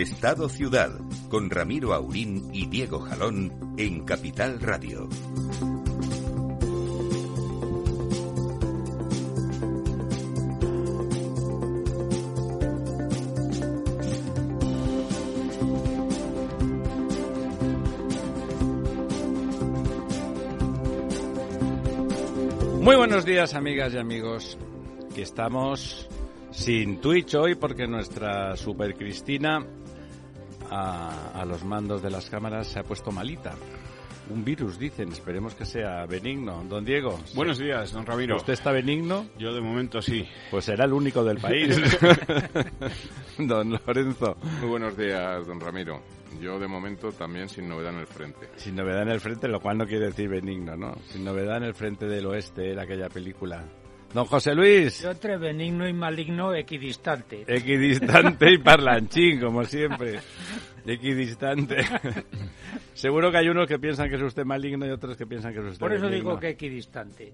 Estado Ciudad, con Ramiro Aurín y Diego Jalón en Capital Radio. Muy buenos días, amigas y amigos. Que estamos sin Twitch hoy porque nuestra super Cristina a, a, los mandos de las cámaras se ha puesto malita. Un virus, dicen. Esperemos que sea benigno. Don Diego. Buenos días, don Ramiro. ¿Usted está benigno? Yo de momento sí. Pues será el único del país. don Lorenzo. Muy buenos días, don Ramiro. Yo de momento también sin novedad en el frente. Sin novedad en el frente, lo cual no quiere decir benigno, ¿no? Sin novedad en el frente del oeste, era aquella película. Don José Luis. Yo entre benigno y maligno, equidistante. Equidistante y parlanchín, como siempre. Equidistante. Seguro que hay unos que piensan que es usted maligno y otros que piensan que es usted Por eso benigno. digo que equidistante.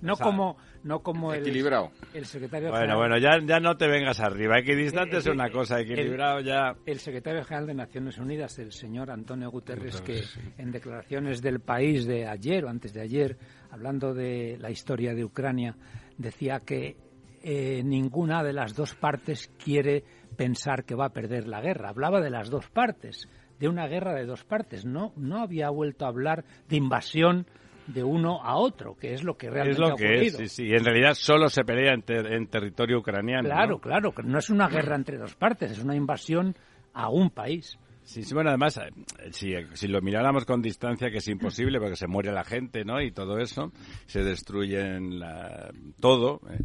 No como, no como el, Equilibrado. el secretario Bueno, general. bueno, ya, ya no te vengas arriba. Equidistante Eh, es una eh, cosa, el- equilibrado ya... El secretario general de Naciones Unidas, el señor Antonio Guterres, que en declaraciones del país de ayer o antes de ayer, hablando de la historia de Ucrania, decía que eh, ninguna de las dos partes quiere pensar que va a perder la guerra. Hablaba de las dos partes, de una guerra de dos partes. No, no había vuelto a hablar de invasión de uno a otro, que es lo que realmente Es lo ha que ocurrido. es, sí, sí. En realidad solo se pelea en, ter- en territorio ucraniano. Claro, ¿no? claro, no es una guerra entre dos partes, es una invasión a un país. Sí, sí, bueno, además, eh, si, si lo miráramos con distancia, que es imposible porque se muere la gente, ¿no? Y todo eso, se destruyen la- todo. eh,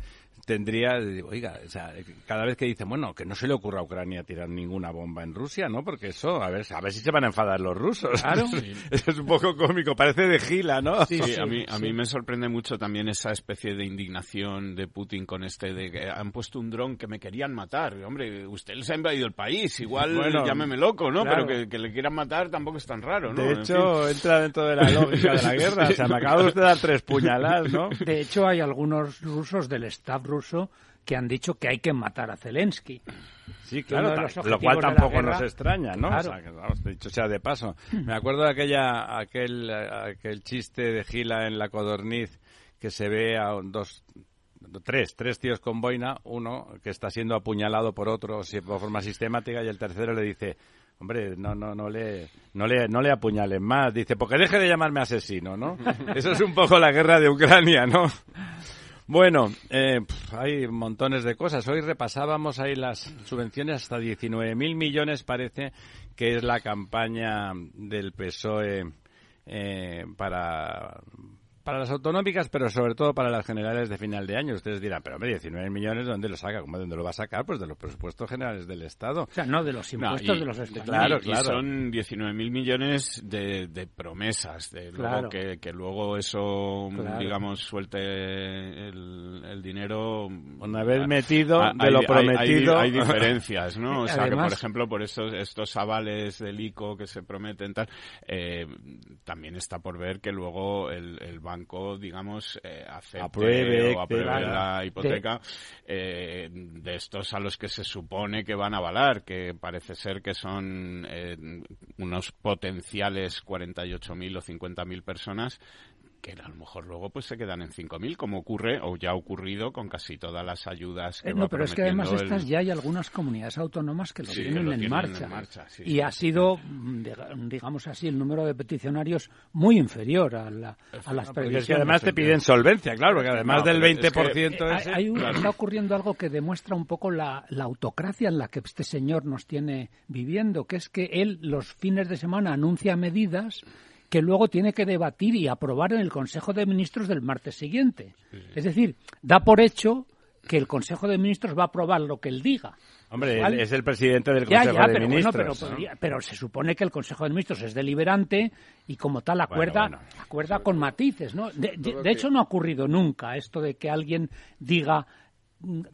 tendría, oiga, o sea, cada vez que dicen, bueno, que no se le ocurra a Ucrania tirar ninguna bomba en Rusia, ¿no? Porque eso, a ver, a ver si se van a enfadar los rusos. Claro. es un poco cómico, parece de gila, ¿no? Sí, a mí, a mí me sorprende mucho también esa especie de indignación de Putin con este de que han puesto un dron que me querían matar. Hombre, usted les ha invadido el país, igual Bueno, llámeme loco, ¿no? claro. Pero que, que le quieran matar tampoco es tan raro, ¿no? De En hecho, fin. entra dentro de la lógica de la guerra. O sea, me acaba usted de dar tres puñaladas, ¿no? De hecho, hay algunos rusos del staff ruso que han dicho que hay que matar a Zelensky. Sí, claro, lo cual tampoco guerra- nos extraña, ¿no? Claro. O sea, que, vamos, dicho sea de paso. Me acuerdo de aquella, aquel, aquel chiste de Gila en la codorniz que se ve a dos, tres, tres tíos con boina, uno que está siendo apuñalado por otro de forma sistemática y el tercero le dice, hombre, no, no, no le, no le, no le apuñalen más. Dice, porque deje de llamarme asesino, ¿no? Eso es un poco la guerra de Ucrania, ¿no? Bueno, eh, hay montones de cosas. Hoy repasábamos ahí las subvenciones hasta 19.000 millones, parece que es la campaña del PSOE eh, para, para las autonómicas, pero sobre todo para las generales de final de año. Ustedes dirán, pero hombre, 19 millones, ¿de dónde lo saca? ¿Cómo de dónde lo va a sacar? Pues de los presupuestos generales del Estado. O sea, no de los No, impuestos y- de los españoles. claro, y- y claro. son 19.000 millones de, de promesas, de luego que, que luego eso, Claro. digamos, suelte el, el dinero. Una vez metido ah, de hay- lo prometido. Hay, hay diferencias, ¿no? O sea, que por ejemplo, por estos, estos avales del ICO que se prometen, tal, eh, también está por ver que luego el, el banco, digamos, eh, acepte Apruebe, o apruebe la hipoteca eh, de estos a los que se supone que van a avalar, que parece ser que son eh, unos potenciales 48.000 o 50.000 personas que a lo mejor luego pues se quedan en 5.000, como ocurre o ya ha ocurrido con casi todas las ayudas que eh, No, pero es que además estas ya hay algunas comunidades autónomas que lo tienen, en, marcha. y ha sido, mm, digamos así, el número de peticionarios muy inferior a, la, a las previsiones. Es que además te piden solvencia, claro, que además del 20% es hay, Está ocurriendo algo que demuestra un poco la, la autocracia en la que este señor nos tiene viviendo, que es que él los fines de semana anuncia medidas que luego tiene que debatir y aprobar en el Consejo de Ministros del martes siguiente. Es decir, da por hecho que el Consejo de Ministros va a aprobar lo que él diga. Hombre, es el presidente del Consejo de Ministros. pero, se supone que el Consejo de Ministros es deliberante y como tal acuerda, acuerda con matices, ¿no? de hecho, no ha ocurrido nunca esto de que alguien diga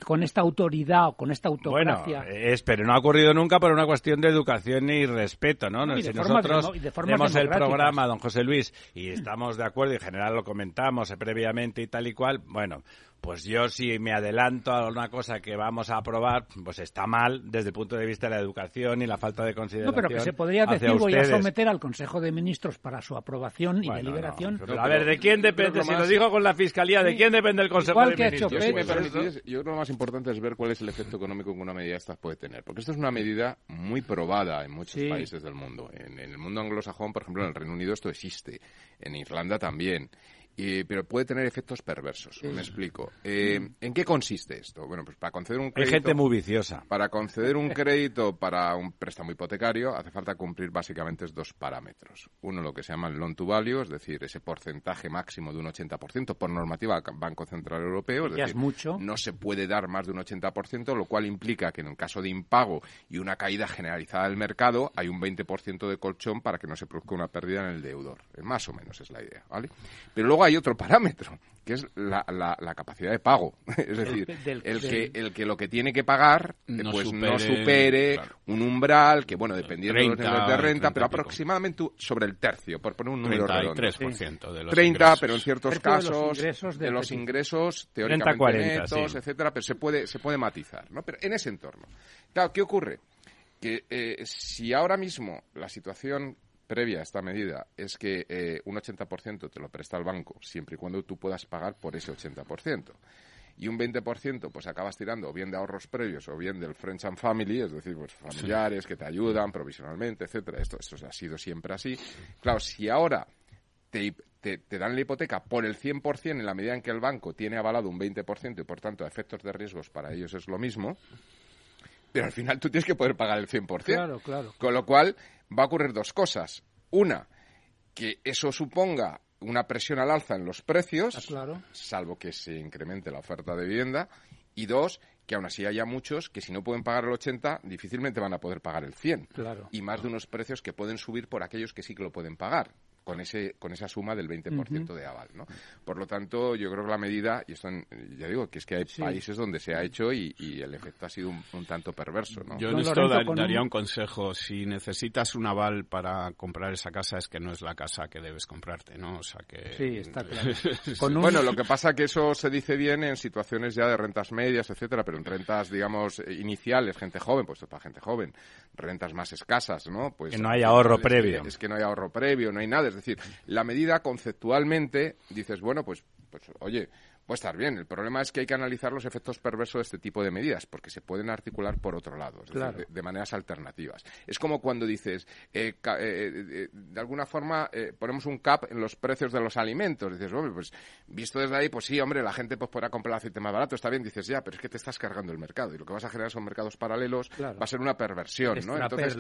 con esta autoridad o con esta autocracia. Bueno, es, pero no ha ocurrido nunca por una cuestión de educación y respeto, ¿no? si nosotros vemos el programa, don José Luis, y estamos de acuerdo y en general lo comentamos previamente y tal y cual, bueno, pues yo si me adelanto a una cosa que vamos a aprobar, pues está mal desde el punto de vista de la educación y la falta de consideración. No, pero que se podría decir voy a someter al Consejo de Ministros para su aprobación y deliberación. a ver, ¿de quién depende? Si lo digo con la Fiscalía, ¿de quién depende el Consejo de Ministros? Yo, si me permitís, yo creo que lo más importante es ver cuál es el efecto económico que una medida esta puede tener. Porque esto es una medida muy probada en muchos países del mundo. En, en el mundo anglosajón, por ejemplo, en el Reino Unido esto existe. En Irlanda también pero puede tener efectos perversos. Me explico. Eh, ¿En qué consiste esto? Bueno, pues para conceder un crédito. Hay gente muy viciosa. Para conceder un crédito para un préstamo hipotecario hace falta cumplir básicamente dos parámetros. Uno, lo que se llama el loan to value, es decir, ese porcentaje máximo de un 80% por normativa del Banco Central Europeo. Es decir, mucho. no se puede dar más de un 80%, lo cual implica que en el caso de impago y una caída generalizada del mercado hay un 20% de colchón para que no se produzca una pérdida en el deudor. Más o menos es la idea, ¿vale? Pero luego hay otro parámetro, que es la, la, capacidad de pago. es decir, el, que, el que lo que tiene que pagar no pues supere, no supere un umbral que, bueno, dependiendo de los niveles de renta, pero aproximadamente sobre el tercio, por poner un número redondo. 33% de los 30, pero en ciertos casos de los ingresos, teóricamente netos, etcétera, pero se puede, se puede matizar, ¿no? Pero en ese entorno. Claro, ¿qué ocurre? Que eh, si ahora mismo la situación previa a esta medida es que eh, un 80% te lo presta el banco, siempre y cuando tú puedas pagar por ese 80%. Y un 20% pues acabas tirando o bien de ahorros previos o bien del Friends and Family, es decir, pues familiares que te ayudan provisionalmente, etcétera. Esto, esto ha sido siempre así. Claro, si ahora te, te, te, dan la hipoteca por el 100% en la medida en que el banco tiene avalado un 20% y por tanto efectos de riesgos para ellos es lo mismo, pero al final tú tienes que poder pagar el 100%. Claro, claro. Con lo cual va a ocurrir dos cosas. Una, que eso suponga una presión al alza en los precios, ah, salvo que se incremente la oferta de vivienda. Y dos, que aún así haya muchos que si no pueden pagar el 80, difícilmente van a poder pagar el 100. Claro. Y más de unos precios que pueden subir por aquellos que sí que lo pueden pagar con ese con esa suma del 20% de aval, ¿no? Por lo tanto, yo creo que la medida y esto ya digo que es que hay países donde se ha hecho y, el efecto ha sido un, tanto perverso, ¿no? Yo en esto daría un... consejo, si necesitas un aval para comprar esa casa es que no es la casa que debes comprarte, ¿no? O sea que Sí, está claro. Bueno, lo que pasa que eso se dice bien en situaciones ya de rentas medias, etcétera, pero en rentas digamos iniciales, gente joven, pues para gente joven, rentas más escasas, ¿no? Pues que no hay ahorro previo. es que no hay ahorro previo, no hay nada, es decir, la medida conceptualmente dices, bueno, pues, pues oye, puede estar bien. El problema es que hay que analizar los efectos perversos de este tipo de medidas, porque se pueden articular por otro lado, de, maneras alternativas. Es como cuando dices, eh, eh, eh, de alguna forma ponemos un cap en los precios de los alimentos. Dices, hombre, pues visto desde ahí, pues sí, hombre, la gente pues podrá comprar aceite más barato, está bien. Dices, ya, pero es que te estás cargando el mercado y lo que vas a generar son mercados paralelos, va a ser una perversión, ¿no? Entonces,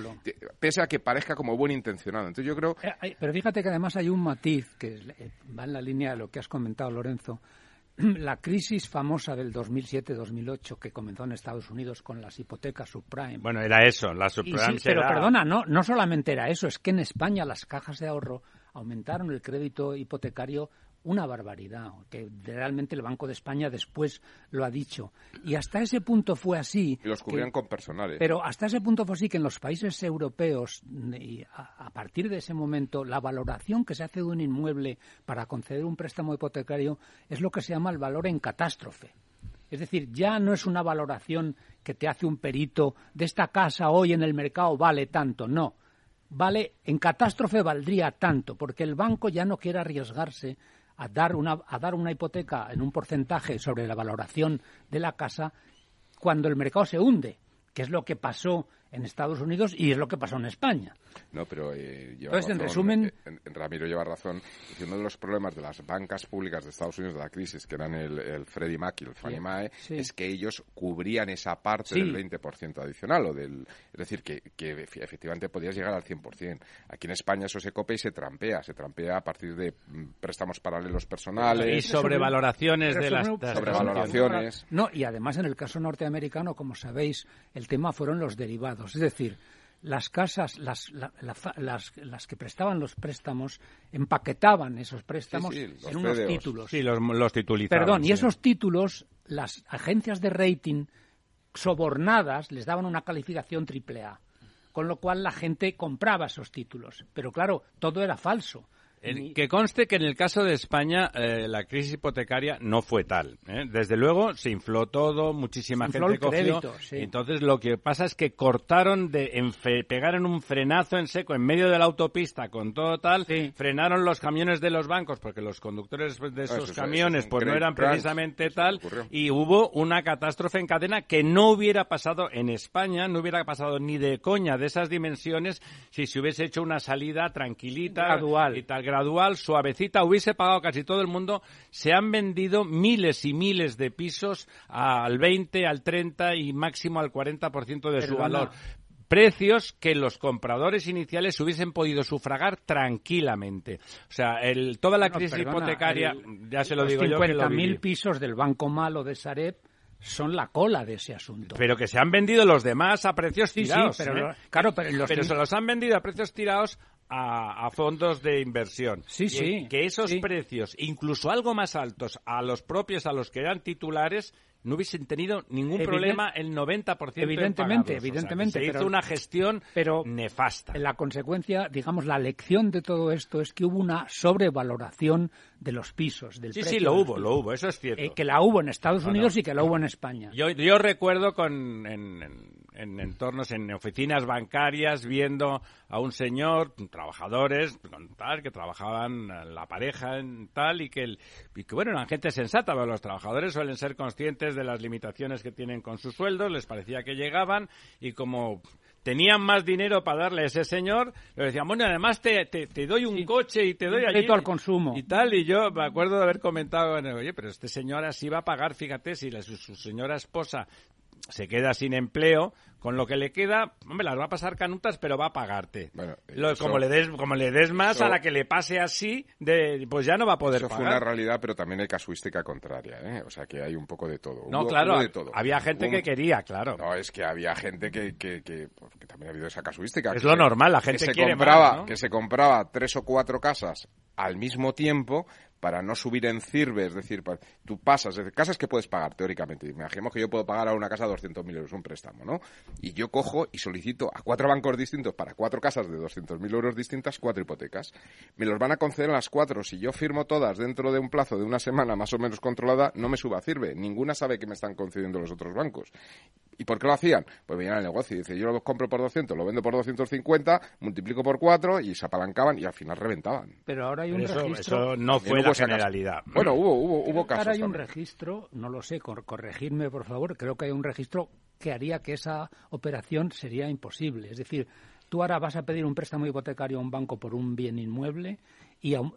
pese a que parezca como buen intencionado. Entonces yo creo... pero fíjate que además hay un matiz que va en la línea de lo que has comentado, Lorenzo, la crisis famosa del 2007-2008 que comenzó en Estados Unidos con las hipotecas subprime. Bueno, era eso, la subprime. pero perdona, no, no solamente era eso, es que en España las cajas de ahorro aumentaron el crédito hipotecario una barbaridad, que realmente el Banco de España después lo ha dicho. Y hasta ese punto fue así. Y los cubrían con personales. Pero hasta ese punto fue así que en los países europeos, y a, partir de ese momento, la valoración que se hace de un inmueble para conceder un préstamo hipotecario es lo que se llama el valor en catástrofe. Es decir, ya no es una valoración que te hace un perito de esta casa hoy en el mercado vale tanto, no. Vale, en catástrofe valdría tanto, porque el banco ya no quiere arriesgarse a dar una, a dar una hipoteca en un porcentaje sobre la valoración de la casa cuando el mercado se hunde, que es lo que pasó en Estados Unidos y es lo que pasó en España. No, pero eh, Entonces, en resumen... Eh, Ramiro lleva razón. uno de los problemas de las bancas públicas de Estados Unidos de la crisis, que eran el, Freddie Mac y el Fannie Mae, es que ellos cubrían esa parte del 20% adicional. o del Es decir, que, efectivamente podías llegar al 100%. Aquí en España eso se copia y se trampea. Se trampea a partir de mm, préstamos paralelos personales. Y sobrevaloraciones de las... Sobrevaloraciones. No, y además en el caso norteamericano, como sabéis, el tema fueron los derivados. Es decir, las casas, las, las, que prestaban los préstamos, empaquetaban esos préstamos en unos títulos. Sí, los, los Perdón, y esos títulos, las agencias de rating sobornadas les daban una calificación triple A, con lo cual la gente compraba esos títulos. Pero claro, todo era falso que conste que en el caso de España eh, la crisis hipotecaria no fue tal. ¿eh? Desde luego se infló todo, muchísima gente cogió. Entonces lo que pasa es que cortaron de pegaron un frenazo en seco en medio de la autopista con todo tal, frenaron los camiones de los bancos porque los conductores de ah, esos camiones pues no eran precisamente tal y hubo una catástrofe en cadena que no hubiera pasado en España, no hubiera pasado ni de coña de esas dimensiones si se hubiese hecho una salida tranquilita gradual y tal gradual, suavecita, hubiese pagado casi todo el mundo, se han vendido miles y miles de pisos al 20, al 30 y máximo al 40% de su valor precios que los compradores iniciales hubiesen podido sufragar tranquilamente. O sea, el, toda la crisis hipotecaria, ya se lo digo yo. 50.000 pisos del Banco Malo de Sareb son la cola de ese asunto. Pero que se han vendido los demás a precios tirados. Sí, pero, ¿eh? claro, pero, pero se los han vendido a precios tirados a, fondos de inversión. Sí, sí. Que esos precios, incluso algo más altos a los propios, a los que eran titulares, no hubiesen tenido ningún problema el 90% Evidentemente, evidentemente. se hizo una gestión pero nefasta. La consecuencia, digamos, la lección de todo esto es que hubo una sobrevaloración de los pisos, del Sí, sí, lo hubo, lo hubo, eso es cierto. Eh, que la hubo en Estados Unidos y que la hubo en España. Yo, yo recuerdo con, en, en, entornos, en oficinas bancarias, viendo a un señor, trabajadores, tal, que trabajaban la pareja en tal, y que, el, y que bueno, eran gente sensata, pero los trabajadores suelen ser conscientes de las limitaciones que tienen con sus sueldos, les parecía que llegaban, y como tenían más dinero para darle a ese señor, le decían, bueno, además te, te, doy un coche y te doy allí. al consumo. Y tal, y yo me acuerdo de haber comentado, oye, pero este señor así va a pagar, fíjate, si su señora esposa se queda sin empleo, con lo que le queda, hombre, las va a pasar canutas, pero va a pagarte. como le des, como le des más a la que le pase así, de, pues ya no va a poder eso fue una realidad, pero también hay casuística contraria, ¿eh? O sea que hay un poco de todo. No, claro, había gente que quería, claro. No, es que había gente que, que, que, también ha habido esa casuística. Es lo normal, la gente que se compraba, que se compraba tres o cuatro casas al mismo tiempo para no subir en CIRBE, es decir, tú pasas, de casas que puedes pagar teóricamente. Imaginemos que yo puedo pagar a una casa 200.000 euros, un préstamo, ¿no? Y yo cojo y solicito a cuatro bancos distintos para cuatro casas de 200.000 euros distintas, cuatro hipotecas. Me los van a conceder a las cuatro. Si yo firmo todas dentro de un plazo de una semana más o menos controlada, no me suba a CIRBE. Ninguna sabe que me están concediendo los otros bancos. ¿Y por qué lo hacían? Pues venían al negocio y dice, yo lo compro por 200, lo vendo por 250, multiplico por cuatro y se apalancaban y al final reventaban. Pero ahora hay un eso, registro... Eso no fue la generalidad. Bueno, hubo, hubo, hubo casos Ahora hay un registro, no lo sé, corregirme por favor, creo que hay un registro que haría que esa operación sería imposible. Es decir, tú ahora vas a pedir un préstamo hipotecario a un banco por un bien inmueble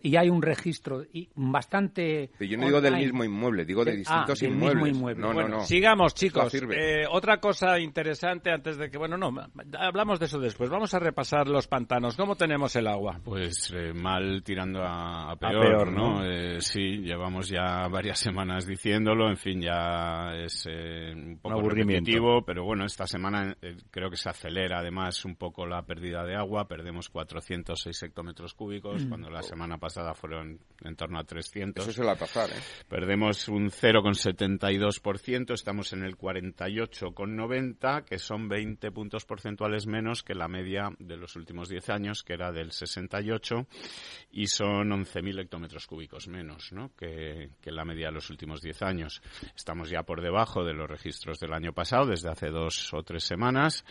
y, hay un registro bastante. Pero yo no digo del mismo inmueble, digo de, distintos ah, inmuebles. inmueble. No, no, no. Sigamos, chicos. Eh, otra cosa interesante antes de que. Bueno, no, hablamos de eso después. Vamos a repasar los pantanos. ¿Cómo tenemos el agua? Pues eh, mal tirando a, peor, ¿no? Eh, sí, llevamos ya varias semanas diciéndolo. En fin, ya es un poco repetitivo, pero bueno, esta semana creo que se acelera además un poco la pérdida de agua. Perdemos 406 hectómetros cúbicos mm. cuando las semana pasada fueron en torno a 300. Eso suele pasar, ¿eh? Perdemos un 0,72%, estamos en el 48,90, que son 20 puntos porcentuales menos que la media de los últimos 10 años, que era del 68, y son 11.000 hectómetros cúbicos menos ¿no? que, que la media de los últimos 10 años. Estamos ya por debajo de los registros del año pasado, desde hace dos o tres semanas.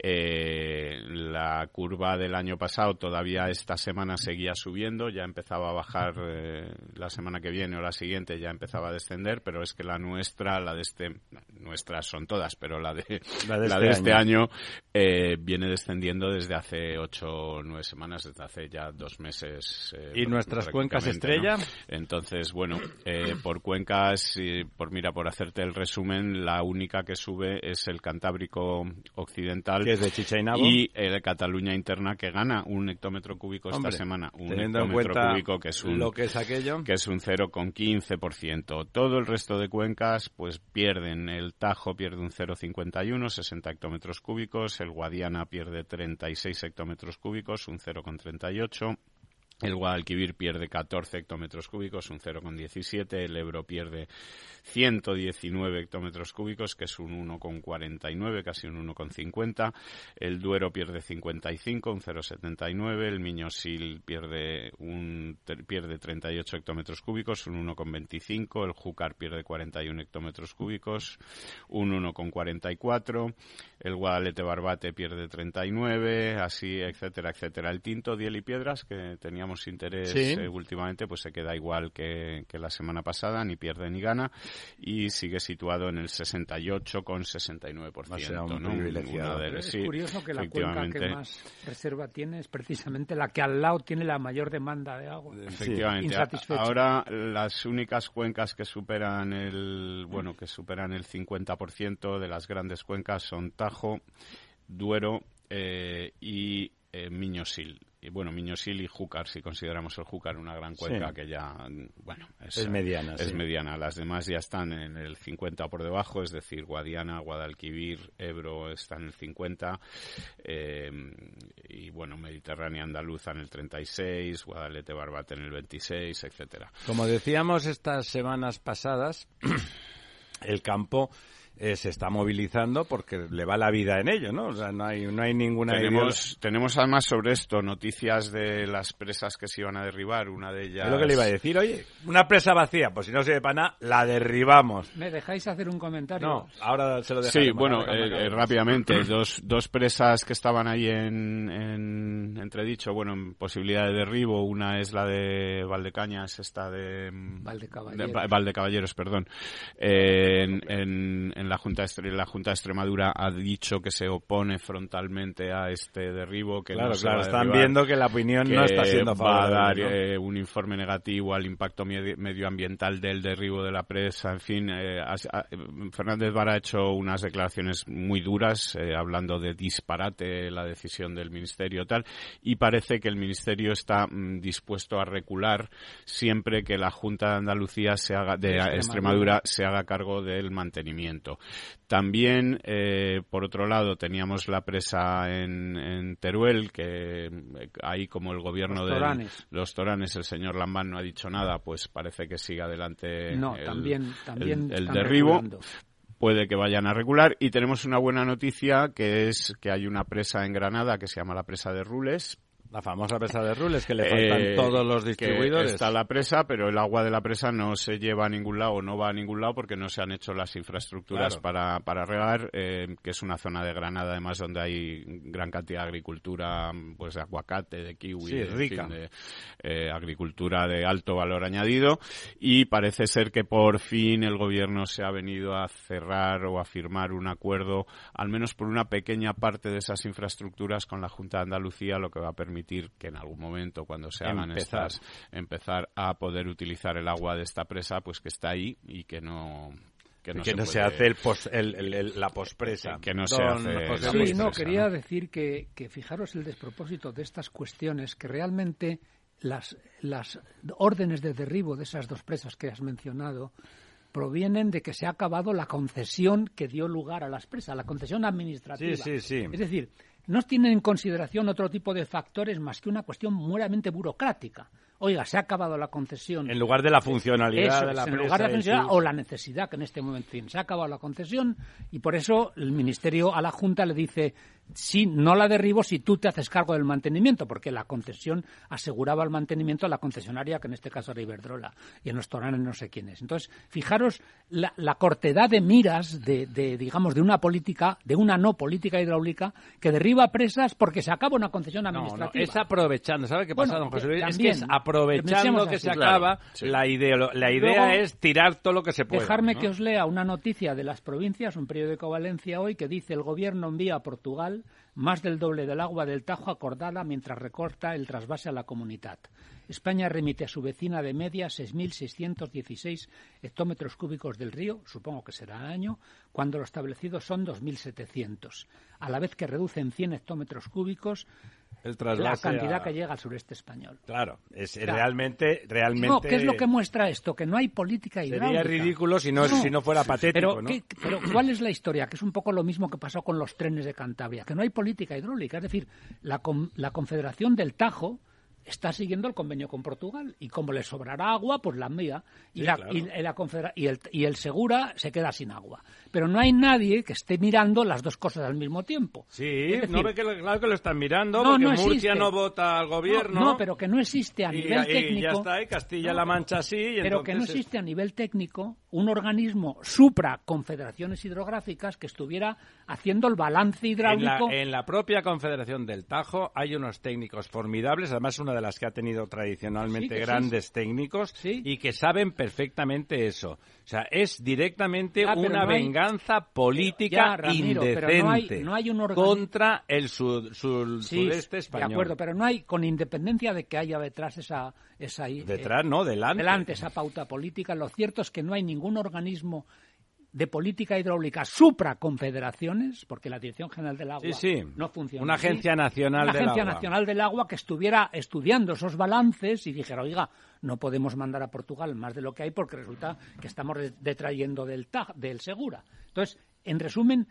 Eh, la curva del año pasado todavía esta semana seguía subiendo, ya empezaba a bajar eh, la semana que viene o la siguiente ya empezaba a descender, pero es que la nuestra, la de este, nuestras son todas, pero la de, la de, este, este año, eh, viene descendiendo desde hace ocho o nueve semanas, desde hace ya dos meses. ¿Y nuestras cuencas estrella? Entonces, bueno, por cuencas, por mira, por hacerte el resumen, la única que sube es el Cantábrico Occidental. Que es de. Y el Cataluña Interna que gana un hectómetro cúbico esta semana. Un hectómetro cúbico que es un, lo que es aquello. Que es un 0,15%. Todo el resto de cuencas pues pierden. El Tajo pierde un 0,51, 60 hectómetros cúbicos. El Guadiana pierde 36 hectómetros cúbicos, un 0,38. El Guadalquivir pierde 14 hectómetros cúbicos, un 0,17. El Ebro pierde 119 hectómetros cúbicos, que es un 1,49, casi un 1,50. El Duero pierde 55, un 0,79. El Miñosil pierde, un, pierde 38 hectómetros cúbicos, un 1,25. El Júcar pierde 41 hectómetros cúbicos, un 1,44. El Guadalete Barbate pierde 39, así, etcétera, etcétera. El Tinto, Diel y Piedras, que teníamos interés eh, últimamente, pues se queda igual que, la semana pasada, ni pierde ni gana, y sigue situado en el 68,69%. ¿no? es curioso que la cuenca que más reserva tiene es precisamente la que al lado tiene la mayor demanda de agua. Efectivamente. Ahora las únicas cuencas que superan el, bueno, que superan el 50% de las grandes cuencas son Tajo, Duero eh, y eh, Miñosil y bueno, Miñosil y Júcar, si consideramos el Júcar una gran cuenca que ya, bueno, es, mediana. Es mediana. Las demás ya están en el 50 por debajo, es decir, Guadiana, Guadalquivir, Ebro están en el 50, eh, y bueno, Mediterránea Andaluza en el 36, Guadalete Barbate en el 26, etcétera. Como decíamos estas semanas pasadas, el campo eh, se está movilizando porque le va la vida en ello, ¿no? O sea, no hay, no hay ninguna... Tenemos, tenemos además sobre esto noticias de las presas que se iban a derribar, una de ellas... Es lo que le iba a decir, oye, una presa vacía, pues si no sirve para nada, la derribamos. ¿Me dejáis hacer un comentario? No, ahora se lo dejo. Sí, bueno, eh, eh, rápidamente, dos, dos presas que estaban ahí en, en entredicho, bueno, en posibilidad de derribo, una es la de Valdecañas, esta de... Valdecaballeros. Valdecaballeros, perdón. en, en la Junta, la Junta de Extremadura ha dicho que se opone frontalmente a este derribo. Que claro, claro, están viendo que la opinión no está siendo Va a dar eh, un informe negativo al impacto medioambiental del derribo de la presa. En fin, eh, Fernández Vara ha hecho unas declaraciones muy duras, eh, hablando de disparate la decisión del Ministerio tal, y parece que el Ministerio está mm, dispuesto a recular siempre que la Junta de Andalucía se haga, de Extremadura se haga cargo del mantenimiento. También, eh, por otro lado, teníamos la presa en, Teruel, que eh, ahí como el gobierno de los Toranes, el señor Lambán no ha dicho nada, pues parece que siga adelante no, el, también, también el, derribo. puede que vayan a regular. Y tenemos una buena noticia, que es que hay una presa en Granada que se llama la presa de Rules, la famosa presa de Rules, que le faltan eh, todos los distribuidores. está la presa, pero el agua de la presa no se lleva a ningún lado, no va a ningún lado porque no se han hecho las infraestructuras para, para regar, eh, que es una zona de Granada, además, donde hay gran cantidad de agricultura, pues de aguacate, de kiwi, rica. de eh, agricultura de alto valor añadido. Y parece ser que por fin el gobierno se ha venido a cerrar o a firmar un acuerdo, al menos por una pequeña parte de esas infraestructuras con la Junta de Andalucía, lo que va a permitir permitir que en algún momento, cuando se hagan empezar. estas, empezar a poder utilizar el agua de esta presa, pues que está ahí y que no que no, se, hace el la pospresa. Que no se hace. Sí, no, quería decir que, que fijaros el despropósito de estas cuestiones, que realmente las, las órdenes de derribo de esas dos presas que has mencionado provienen de que se ha acabado la concesión que dio lugar a las presas, la concesión administrativa. Sí, sí, sí. Es decir, no tienen en consideración otro tipo de factores más que una cuestión meramente burocrática. oiga, se ha acabado la concesión. En lugar de la funcionalidad de la En lugar de la funcionalidad o la necesidad que en este momento tiene. Se ha acabado la concesión y por eso el Ministerio a la Junta le dice, sí, no la derribo si tú te haces cargo del mantenimiento, porque la concesión aseguraba el mantenimiento a la concesionaria, que en este caso era Iberdrola, y en los toranes no sé quiénes. Entonces, fijaros la, cortedad de miras de, digamos, de una política, de una no política hidráulica, que derriba presas porque se acaba una concesión administrativa. No, es aprovechando, ¿sabe qué pasa, don José Luis? es que es aprovechando que se acaba, la idea, la idea es tirar todo lo que se puede. Dejarme que os lea una noticia de las provincias, un periódico Valencia hoy, que dice el gobierno envía a Portugal más del doble del agua del Tajo acordada mientras recorta el trasvase a la comunidad. España remite a su vecina de media 6.616 hectómetros cúbicos del río, supongo que será al año, cuando lo establecido son 2.700, a la vez que reduce en 100 hectómetros cúbicos la cantidad que llega al sureste español. Claro, es realmente, realmente... No, ¿qué es lo que muestra esto? Que no hay política hidráulica. Sería ridículo si no, si no fuera patético, pero, pero ¿cuál es la historia? Que es un poco lo mismo que pasó con los trenes de Cantabria, que no hay política hidráulica. Es decir, la, la Confederación del Tajo está siguiendo el convenio con Portugal y como le sobrará agua, pues la envía y, la, y, y, el, y el Segura se queda sin agua. Pero no hay nadie que esté mirando las dos cosas al mismo tiempo. Sí, no ve que, claro que lo están mirando, porque Murcia no vota al gobierno. No, pero que no existe a nivel técnico. Y ya está, y Castilla-La Mancha sí. pero que no existe a nivel técnico un organismo supra confederaciones hidrográficas que estuviera haciendo el balance hidráulico. En la, propia Confederación del Tajo hay unos técnicos formidables, además una de las que ha tenido tradicionalmente grandes técnicos y que saben perfectamente eso. O sea, es directamente una venganza política indecente contra el sudeste español. De acuerdo, pero no hay, con independencia de que haya detrás esa... esa detrás, no, delante. Delante esa pauta política, lo cierto es que no hay ningún organismo de política hidráulica supraconfederaciones, porque la Dirección General del Agua no funciona. Una agencia nacional Una agencia nacional del agua que estuviera estudiando esos balances y dijera, oiga, no podemos mandar a Portugal más de lo que hay porque resulta que estamos detrayendo del, del Segura. Entonces, en resumen,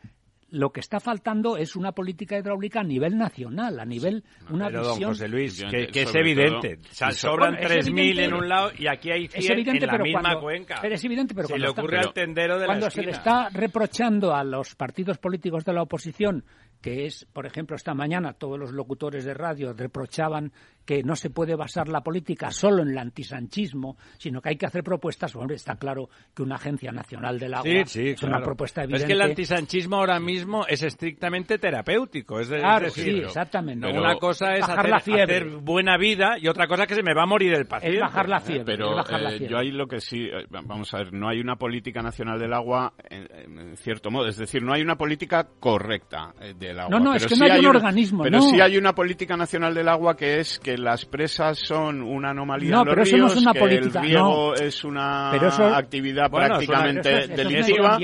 lo que está faltando es una política hidráulica a nivel nacional, a nivel una pero visión. Don José Luis, que, es evidente. sobran 3.000 en un lado y aquí hay 100 en la misma cuenca. Pero es evidente, pero cuando le ocurre al tendero de cuando se le está reprochando a los partidos políticos de la oposición que es, por ejemplo, esta mañana todos los locutores de radio reprochaban que no se puede basar la política solo en el antisanchismo, sino que hay que hacer propuestas. Bueno, está claro que una agencia nacional del agua es una propuesta evidente. es que el antisanchismo ahora mismo es estrictamente terapéutico. Es claro, sí, exactamente. una cosa es hacer, la fiebre. buena vida y otra cosa es que se me va a morir el paciente. Es bajar la fiebre. Pero eh, yo ahí lo que sí, eh, vamos a ver, no hay una política nacional del agua en, cierto modo. Es decir, no hay una política correcta del agua. No, no, es que no hay, un organismo. Pero sí hay una política nacional del agua que es que las presas son una anomalía no, en los pero eso no es una política, el riego es una actividad prácticamente eso, delictiva.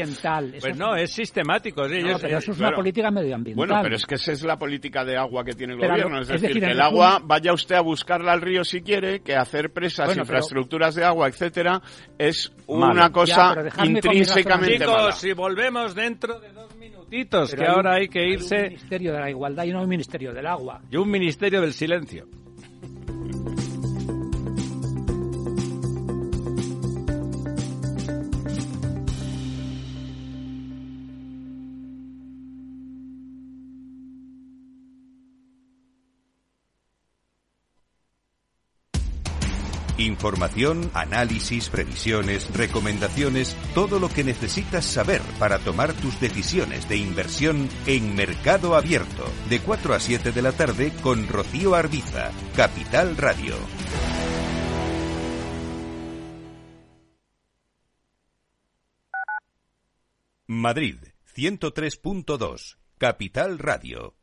pues no, es sistemático. pero eso es una política medioambiental. Bueno, pero es que esa es la política de agua que tiene el gobierno. Es, decir, que el agua vaya usted a buscarla al río si quiere, que hacer presas, infraestructuras de agua, etcétera, es una cosa intrínsecamente Chicos, si volvemos dentro de dos minutitos, que ahora hay que irse... Un ministerio de la igualdad y no un ministerio del agua. Y un ministerio del silencio. Información, análisis, previsiones, recomendaciones, todo lo que necesitas saber para tomar tus decisiones de inversión en Mercado Abierto, de 4 a 7 de la tarde con Rocío Arbiza, Capital Radio. Madrid, 103.2, Capital Radio.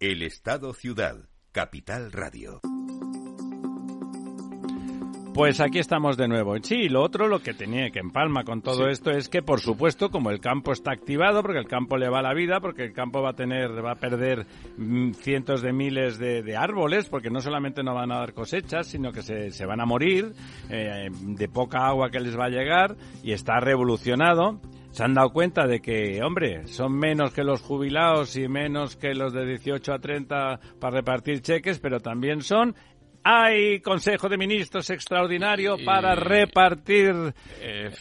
El Estado Ciudad, Capital Radio. Pues aquí estamos de nuevo. Sí, lo otro, lo que tenía que empalma con todo esto es que, por supuesto, como el campo está activado, porque el campo le va la vida, porque el campo va a tener, va a perder mm, cientos de miles de, árboles, porque no solamente no van a dar cosechas, sino que se, se van a morir eh, de poca agua que les va a llegar y está revolucionado se han dado cuenta de que, hombre, son menos que los jubilados y menos que los de 18 a 30 para repartir cheques, pero también son hay Consejo de Ministros extraordinario para repartir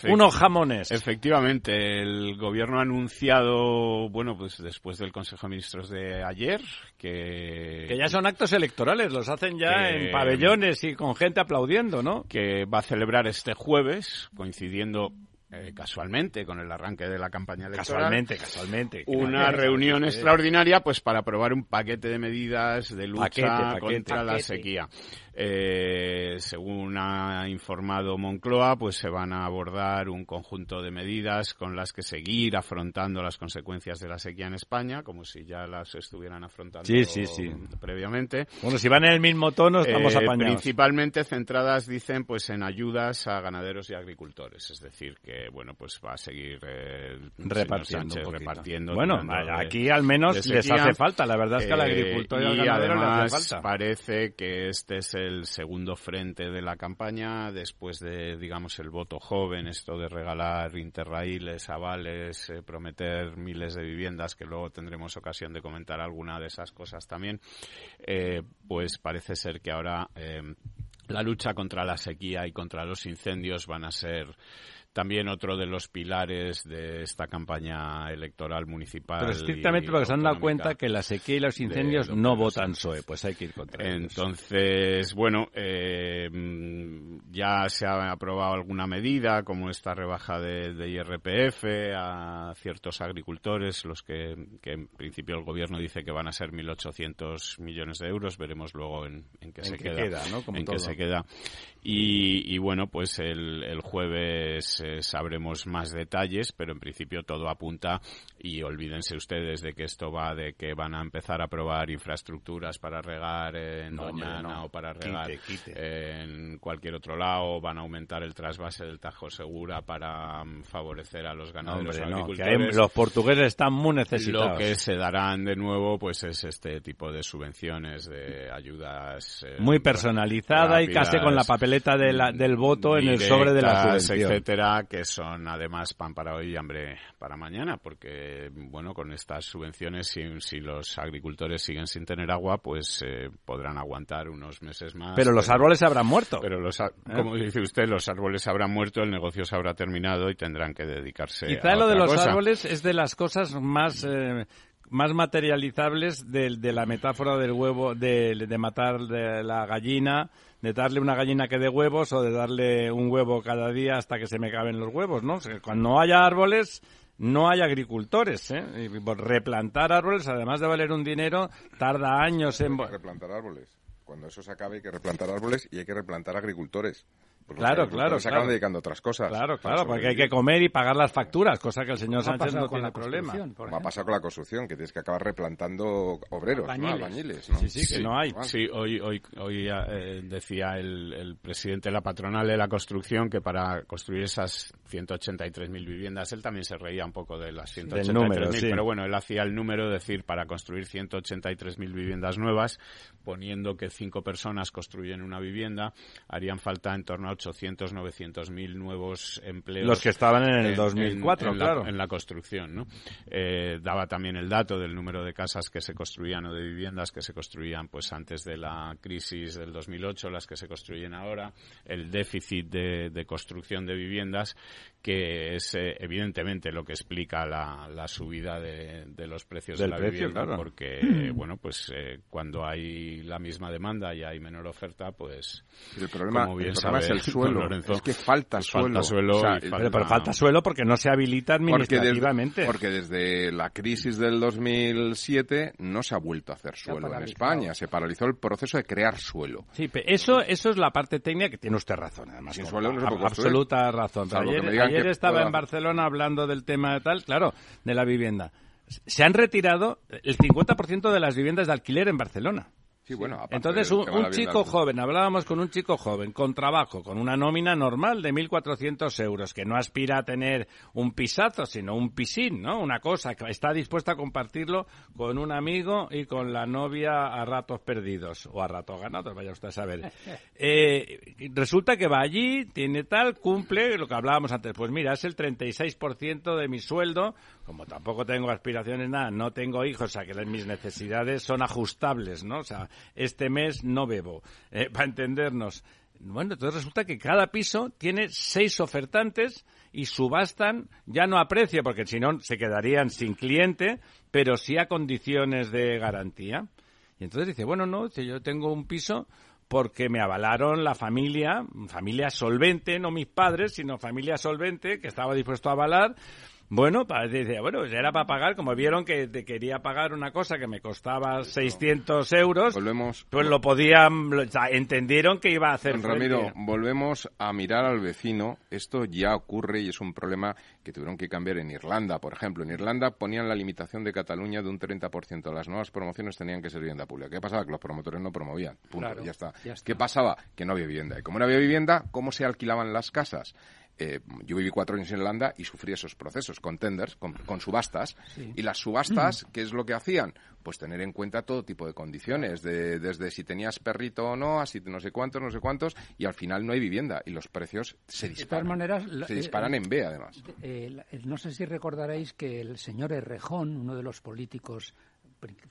unos jamones. Efectivamente, el Gobierno ha anunciado, bueno, pues después del Consejo de Ministros de ayer, que... Que ya son actos electorales, los hacen ya en pabellones y con gente aplaudiendo, ¿no? Que va a celebrar este jueves, coincidiendo eh, casualmente con el arranque de la campaña electoral. Casualmente, casualmente. Una reunión extraordinaria pues para aprobar un paquete de medidas de lucha contra la sequía. Eh, según ha informado Moncloa, pues se van a abordar un conjunto de medidas con las que seguir afrontando las consecuencias de la sequía en España, como si ya las estuvieran afrontando previamente. Bueno, si van en el mismo tono, estamos eh, apañados. Principalmente centradas, dicen, pues en ayudas a ganaderos y agricultores. Es decir, que, bueno, pues va a seguir eh, repartiendo, repartiendo. Bueno, aquí al menos les hace falta. La verdad es que al agricultor y al ganadero además, les hace falta. parece que este es el el segundo frente de la campaña, después de, digamos, el voto joven, esto de regalar interraíles, avales, eh, prometer miles de viviendas, que luego tendremos ocasión de comentar alguna de esas cosas también, eh, pues parece ser que ahora eh, la lucha contra la sequía y contra los incendios van a ser también otro de los pilares de esta campaña electoral municipal. Pero estrictamente porque se han dado cuenta que la sequía y los incendios no votan PSOE, pues hay que ir contra Entonces, bueno, eh, ya se ha aprobado alguna medida, como esta rebaja de, IRPF a ciertos agricultores, los que, en principio el gobierno dice que van a ser 1.800 millones de euros, veremos luego en, qué se queda, en qué se queda. Y, bueno, pues el, el jueves sabremos más detalles, pero en principio todo apunta y olvídense ustedes de que esto va de que van a empezar a probar infraestructuras para regar en Doñana o para regar en cualquier otro lado, van a aumentar el trasvase del Tajo Segura para mm, favorecer a los ganaderos agricultores. los portugueses están muy necesitados. Lo que se darán de nuevo pues es este tipo de subvenciones, de ayudas eh, muy personalizada y casi con la papeleta del voto en el sobre de la subvención. etcétera, que son además pan para hoy y hambre para mañana, porque bueno, con estas subvenciones, si, los agricultores siguen sin tener agua, pues eh, podrán aguantar unos meses más. Pero, los árboles habrán muerto. Pero los, ¿Eh? como dice usted, los árboles habrán muerto, el negocio se habrá terminado y tendrán que dedicarse Quizá a lo de los cosa. árboles es de las cosas más eh, más materializables de, de, la metáfora del huevo, de, de matar de la gallina, de darle una gallina que dé huevos o de darle un huevo cada día hasta que se me caben los huevos, ¿no? cuando no haya árboles, no hay agricultores. ¿eh? Replantar árboles, además de valer un dinero, tarda años en... Replantar árboles. Cuando eso se acabe hay que replantar árboles y hay que replantar agricultores claro, claro. Se acaban dedicando a otras cosas. Claro, claro, porque hay que comer y pagar las facturas, cosa que el señor Sánchez no tiene problema. Va a pasar con la construcción, que tienes que acabar replantando obreros, albañiles. ¿no? Sí, sí, que no hay. Sí, hoy, hoy, hoy eh, decía el, el, presidente de la patronal de la construcción que para construir esas 183.000 viviendas, él también se reía un poco de las 183.000, pero bueno, él hacía el número, decir, para construir 183.000 viviendas nuevas, poniendo que cinco personas construyen una vivienda, harían falta en torno al 800, 900 mil nuevos empleos. Los que estaban en el 2004, claro. La, en la construcción, ¿no? Eh, daba también el dato del número de casas que se construían o de viviendas que se construían pues antes de la crisis del 2008, las que se construyen ahora, el déficit de, de construcción de viviendas que es eh, evidentemente lo que explica la, la subida de, de, los precios de la vivienda, porque bueno, pues eh, cuando hay la misma demanda y hay menor oferta, pues el problema, como bien es el suelo, es que falta pues suelo, falta pero, falta suelo porque no se habilita administrativamente. Porque desde, la crisis del 2007 no se ha vuelto a hacer suelo en España, se paralizó el proceso de crear suelo. Sí, eso eso es la parte técnica que tiene usted razón, además. Sin suelo no se absoluta razón. ayer, estaba en Barcelona hablando del tema de tal, claro, de la vivienda. Se han retirado el 50% de las viviendas de alquiler en Barcelona. Entonces, un, chico joven, hablábamos con un chico joven, con trabajo, con una nómina normal de 1.400 euros, que no aspira a tener un pisazo, sino un pisín, ¿no? Una cosa, que está dispuesta a compartirlo con un amigo y con la novia a ratos perdidos, o a ratos ganados, vaya usted a saber. Eh, resulta que va allí, tiene tal, cumple lo que hablábamos antes. Pues mira, es el 36% de mi sueldo, como tampoco tengo aspiraciones, nada, no tengo hijos, o sea que mis necesidades son ajustables, ¿no? O sea, este mes no bebo, eh, para entendernos. Bueno, entonces resulta que cada piso tiene seis ofertantes y subastan ya no a precio, porque si no se quedarían sin cliente, pero sí a condiciones de garantía. Y entonces dice, bueno, no, yo tengo un piso porque me avalaron la familia, familia solvente, no mis padres, sino familia solvente, que estaba dispuesto a avalar, bueno, dice, bueno, era para pagar, como vieron que te quería pagar una cosa que me costaba 600 euros, volvemos, pues lo podían, entendieron que iba a hacer. Ramiro, volvemos a mirar al vecino. Esto ya ocurre y es un problema que tuvieron que cambiar en Irlanda, por ejemplo. En Irlanda ponían la limitación de Cataluña de un 30%. Las nuevas promociones tenían que ser vivienda pública. ¿Qué pasaba? Que los promotores no promovían. Punto. ya, está. ya está. ¿Qué pasaba? Que no había vivienda. Y como no había vivienda, ¿cómo se alquilaban las casas? Eh, yo viví cuatro años en Irlanda y sufrí esos procesos con tenders, con, subastas. Y las subastas, ¿qué es lo que hacían? Pues tener en cuenta todo tipo de condiciones, de, desde si tenías perrito o no, así no sé cuántos, no sé cuántos, y al final no hay vivienda y los precios se disparan. maneras, se disparan en B, además. Eh, no sé si recordaréis que el señor Errejón, uno de los políticos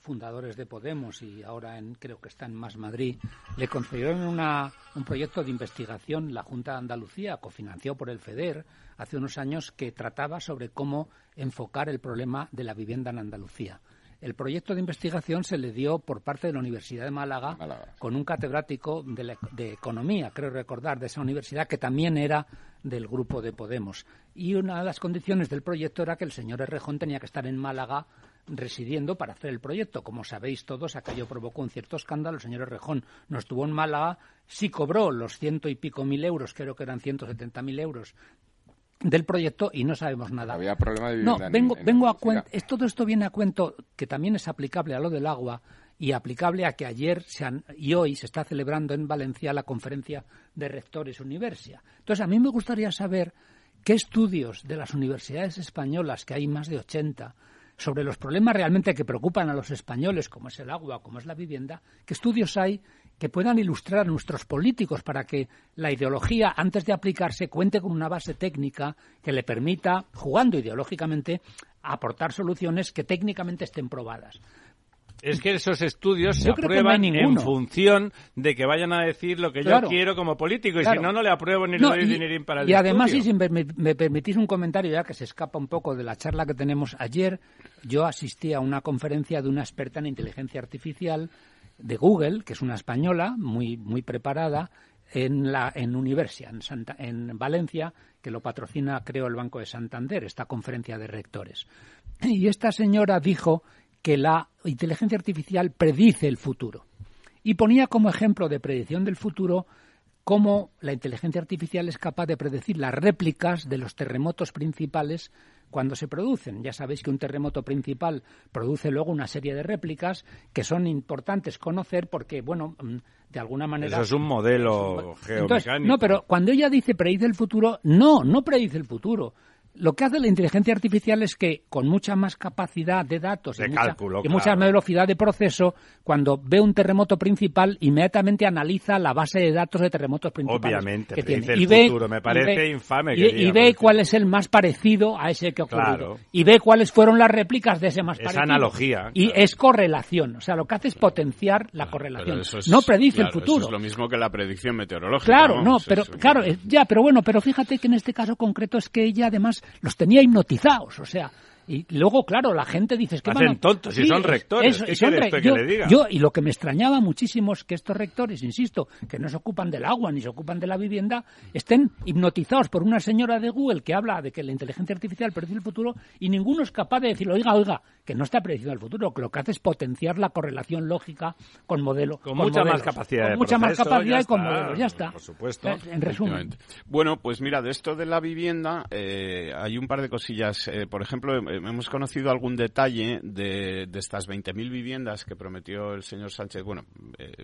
fundadores de Podemos y ahora en, creo que está en Más Madrid, le concedieron una, un proyecto de investigación, la Junta de Andalucía, cofinanciado por el FEDER, hace unos años, que trataba sobre cómo enfocar el problema de la vivienda en Andalucía. El proyecto de investigación se le dio por parte de la Universidad de Málaga, con un catedrático de, de, Economía, creo recordar, de esa universidad, que también era del grupo de Podemos. Y una de las condiciones del proyecto era que el señor Errejón tenía que estar en Málaga residiendo para hacer el proyecto. Como sabéis todos, aquello provocó un cierto escándalo. El señor Rejón no estuvo en Málaga, sí cobró los ciento y pico mil euros, creo que eran ciento setenta mil euros del proyecto y no sabemos nada. Había problema de No, vengo, vengo a cuento, todo esto viene a cuento que también es aplicable a lo del agua y aplicable a que ayer y hoy se está celebrando en Valencia la conferencia de rectores Universia. Entonces, a mí me gustaría saber qué estudios de las universidades españolas, que hay más de 80, sobre los problemas realmente que preocupan a los españoles, como es el agua, como es la vivienda, qué estudios hay que puedan ilustrar a nuestros políticos para que la ideología, antes de aplicarse, cuente con una base técnica que le permita, jugando ideológicamente, aportar soluciones que técnicamente estén probadas. Es que esos estudios se aprueban en función de que vayan a decir lo que yo quiero como político y si no, no le apruebo ni le doy dinero para el Y además, si me, me, permitís un comentario ya que se escapa un poco de la charla que tenemos ayer, yo asistí a una conferencia de una experta en inteligencia artificial de Google, que es una española muy, muy preparada, en, la, en Universia, en, Santa, en Valencia, que lo patrocina, creo, el Banco de Santander, esta conferencia de rectores. Y esta señora dijo que la inteligencia artificial predice el futuro. Y ponía como ejemplo de predicción del futuro cómo la inteligencia artificial es capaz de predecir las réplicas de los terremotos principales cuando se producen. Ya sabéis que un terremoto principal produce luego una serie de réplicas que son importantes conocer porque, bueno, mm, de alguna manera... Eso es un modelo geomecánico. no, pero cuando ella dice predice el futuro, no, no predice el futuro lo que hace la inteligencia artificial es que con mucha más capacidad de datos y, mucha, más velocidad de proceso, cuando ve un terremoto principal, inmediatamente analiza la base de datos de terremotos principales. Obviamente, que tiene. y ve, me parece infame. y, ve cuál es el más parecido a ese que ha ocurrido. Y ve cuáles fueron las réplicas de ese más Esa analogía. Y es correlación. O sea, lo que hace es potenciar la correlación. no predice el futuro. es lo mismo que la predicción meteorológica. Claro, no, pero claro, ya, pero bueno, pero fíjate que en este caso concreto es que ella además los tenía hipnotizados, o sea, y luego, claro, la gente dice que Hacen tontos y son rectores. ¿Qué son que yo, le diga? Yo, y lo que me extrañaba muchísimo es que estos rectores, insisto, que no se ocupan del agua ni se ocupan de la vivienda, estén hipnotizados por una señora de Google que habla de que la inteligencia artificial predice el futuro y ninguno es capaz de decir, oiga, oiga, que no está prediciendo el futuro, que lo que hace es potenciar la correlación lógica con modelo. Con, mucha más capacidad. Con mucha más capacidad y con modelos, ya está. Por supuesto. En resumen. Bueno, pues mira, de esto de la vivienda eh, hay un par de cosillas. Eh, por ejemplo, hemos conocido algún detalle de, de estas 20.000 viviendas que prometió el señor Sánchez. Bueno, eh,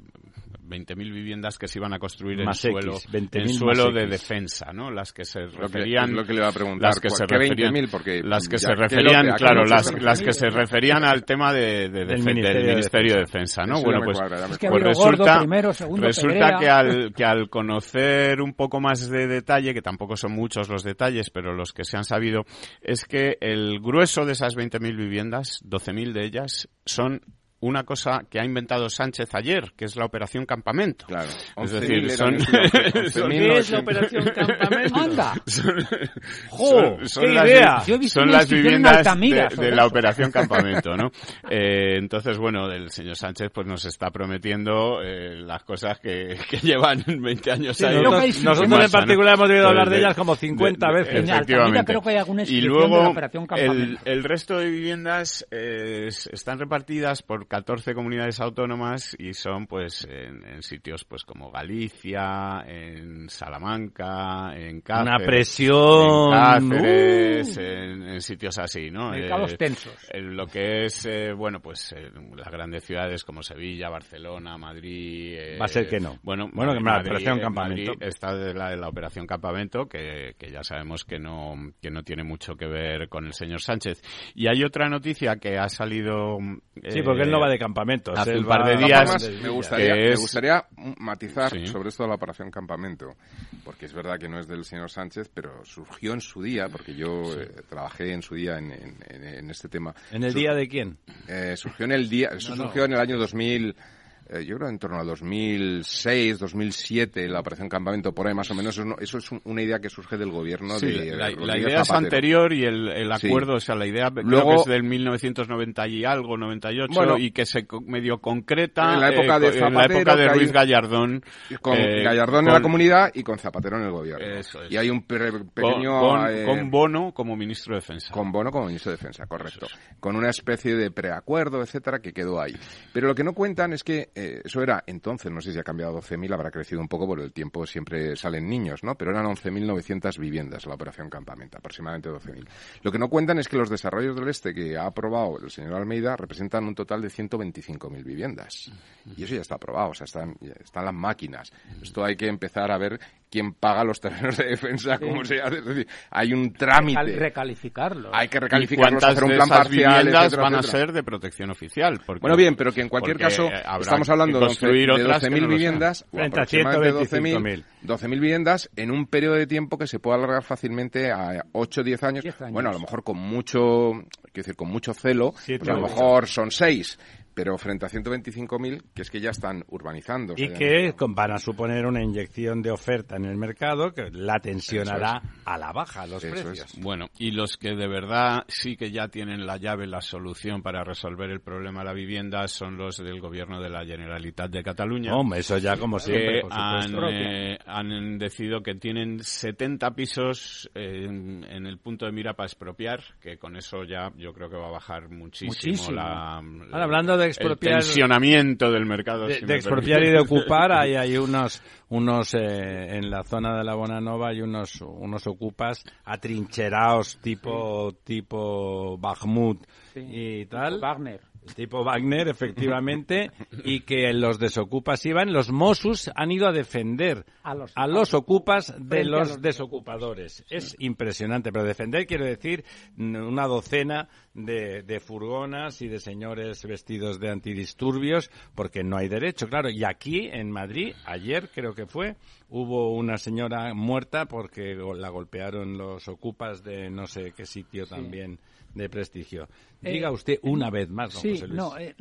20.000 viviendas que se iban a construir en suelo, en suelo de defensa, ¿no? Las que se referían... Lo que, le iba a preguntar, las que se referían, porque las que se referían, claro, las, las que se referían al tema de, de, del Ministerio de Defensa, ¿no? bueno, pues, pues resulta, primero, segundo, resulta que al, que al conocer un poco más de detalle, que tampoco son muchos los detalles, pero los que se han sabido, es que el grueso de esas 20.000 viviendas, 12.000 de ellas, son una cosa que ha inventado Sánchez ayer, que es la operación campamento. Claro. Es decir, son, ¿Qué es la operación campamento? ¡Anda! Son, son, las, idea! son las viviendas de, la operación campamento, ¿no? Eh, entonces, bueno, el señor Sánchez pues nos está prometiendo eh, las cosas que, que, llevan 20 años ahí. Nosotros, en particular hemos debido hablar de, ellas como 50 veces. Efectivamente. Creo que hay alguna y luego, de la operación campamento. El, el resto de viviendas eh, están repartidas por 14 comunidades autónomas y son pues en, sitios pues como Galicia, en Salamanca, en Cáceres, Una presión. En, en, sitios así, ¿no? Mercados eh, tensos. En lo que es, eh, bueno, pues las grandes ciudades como Sevilla, Barcelona, Madrid. Eh, Va a ser que no. Bueno, bueno que la operación campamento. está de la, de la operación campamento que, que ya sabemos que no, que no tiene mucho que ver con el señor Sánchez. Y hay otra noticia que ha salido. Sí, porque él no de campamentos. Hace un par de días. me, gustaría, me gustaría matizar sobre esto de la operación campamento, porque es verdad que no es del señor Sánchez, pero surgió en su día, porque yo eh, trabajé en su día en, en, este tema. ¿En el día de quién? Eh, surgió en el día, eso surgió en el año 2000 eh, yo creo en torno a 2006, 2007, la operación Campamento, por ahí más o menos, eso, es una idea que surge del gobierno de La, la idea es anterior y el, acuerdo, o sea, la idea Luego, creo que es del 1990 y algo, 98, y que se medio concreta en la época de, Zapatero, en la época de Ruiz Gallardón. Con eh, Gallardón en la comunidad y con Zapatero en el gobierno. Y hay un pequeño... Con, eh, con, Bono como ministro de Defensa. Con Bono como ministro de Defensa, correcto. Con una especie de preacuerdo, etcétera, que quedó ahí. Pero lo que no cuentan es que eh, eso era entonces, no sé si ha cambiado a 12.000, habrá crecido un poco por el tiempo, siempre salen niños, ¿no? Pero eran 11.900 viviendas la operación Campamento, aproximadamente 12.000. Lo que no cuentan es que los desarrollos del este que ha aprobado el señor Almeida representan un total de 125.000 viviendas. Y eso ya está aprobado, o sea, están, están las máquinas. Esto hay que empezar a ver quién paga los terrenos de defensa, cómo se hace. Es decir, hay un trámite. recalificarlos. Hay que recalificarlos, hacer un plan parcial, viviendas van a ser de protección oficial? bueno, bien, pero que en cualquier caso estamos hablando de 12.000 viviendas, frente a 12.000 12 viviendas en un periodo de tiempo que se puede alargar fácilmente a 8 o 10 años. Bueno, a lo mejor con mucho, quiero decir, con mucho celo, pues a lo mejor son 6 pero frente a 125.000 que es que ya están urbanizando. Y que van a suponer una inyección de oferta en el mercado que la tensionará a la baja los precios. Bueno, y los que de verdad sí que ya tienen la llave, la solución para resolver el problema de la vivienda son los del gobierno de la Generalitat de Cataluña. Hombre, eso ya como siempre. han, eh, han, decidido que tienen 70 pisos en, el punto de mira para expropiar, que con eso ya yo creo que va a bajar muchísimo, la, hablando de expropiar. El tensionamiento del mercado. De, expropiar y de ocupar, hay, hay unos, unos eh, en la zona de la Bonanova hay unos, unos ocupas atrincherados tipo, tipo Bakhmut y tal. Wagner. Tipo Wagner, efectivamente, y que los desocupas iban, los Mossos han ido a defender a los, ocupas de los, desocupadores. Es impresionante, pero defender quiero decir una docena de, furgonas y de señores vestidos de antidisturbios, porque no hay derecho, claro. Y aquí, en Madrid, ayer creo que fue, hubo una señora muerta porque la golpearon los ocupas de no sé qué sitio también de prestigio. Diga eh, usted una vez más, don sí, No, eh,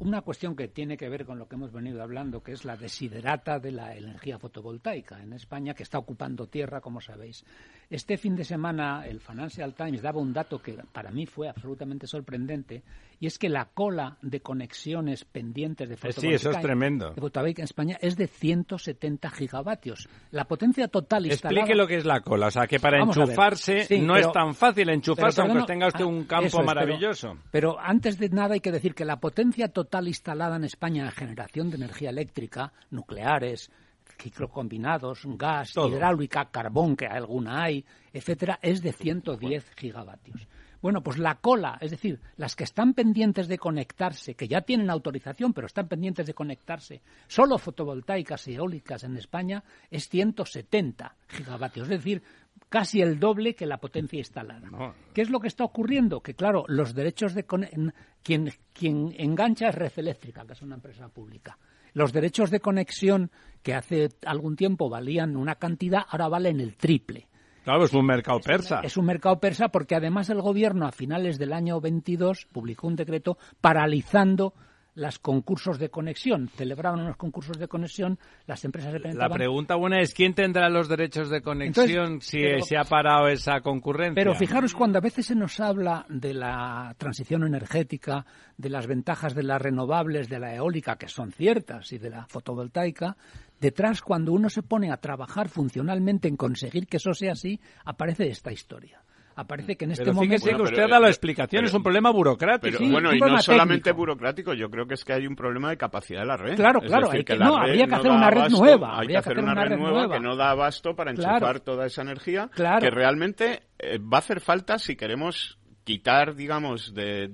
una cuestión que tiene que ver con lo que hemos venido hablando, que es la desiderata de la energía fotovoltaica en España, que está ocupando tierra, como sabéis. Este fin de semana el Financial Times daba un dato que para mí fue absolutamente sorprendente, y es que la cola de conexiones pendientes de fotovoltaica, sí, eso es tremendo. en España es de 170 gigavatios. La potencia total instalada... Explique lo que es la cola, o sea, que para enchufarse no es tan fácil enchufarse, aunque tenga usted un campo maravilloso. Pero, antes de nada hay que decir que la potencia total instalada en España en generación de energía eléctrica, nucleares, combinados, gas, hidráulica, carbón, que alguna hay, etcétera, es de 110 gigavatios. Bueno, pues la cola, es decir, las que están pendientes de conectarse, que ya tienen autorización, pero están pendientes de conectarse, solo fotovoltaicas y eólicas en España, es 170 gigavatios. Es decir, casi el doble que la potencia instalada. ¿Qué es lo que está ocurriendo? Que claro, los derechos de quien, quien engancha es Red Eléctrica, que es una empresa pública. Los derechos de conexión que hace algún tiempo valían una cantidad, ahora valen el triple. Claro, es un mercado persa. Es un mercado persa porque además el gobierno a finales del año 22 publicó un decreto paralizando los concursos de conexión. Celebraban unos concursos de conexión, las empresas se La pregunta buena es, ¿quién tendrá los derechos de conexión si se ha parado esa concurrencia? Pero fijaros, cuando a veces se nos habla de la transición energética, de las ventajas de las renovables, de la eólica, que son ciertas, y de la fotovoltaica, detrás, cuando uno se pone a trabajar funcionalmente en conseguir que eso sea así, aparece esta historia aparece que en este momento... que usted da la explicación, es un problema burocrático. bueno, y no solamente burocrático, yo creo que es que hay un problema de capacidad de la red. Claro, claro, que, no, habría que hacer una red nueva. Hay que hacer una, red, nueva, que no da abasto para enchufar toda esa energía, que realmente eh, va a hacer falta si queremos quitar, digamos, de,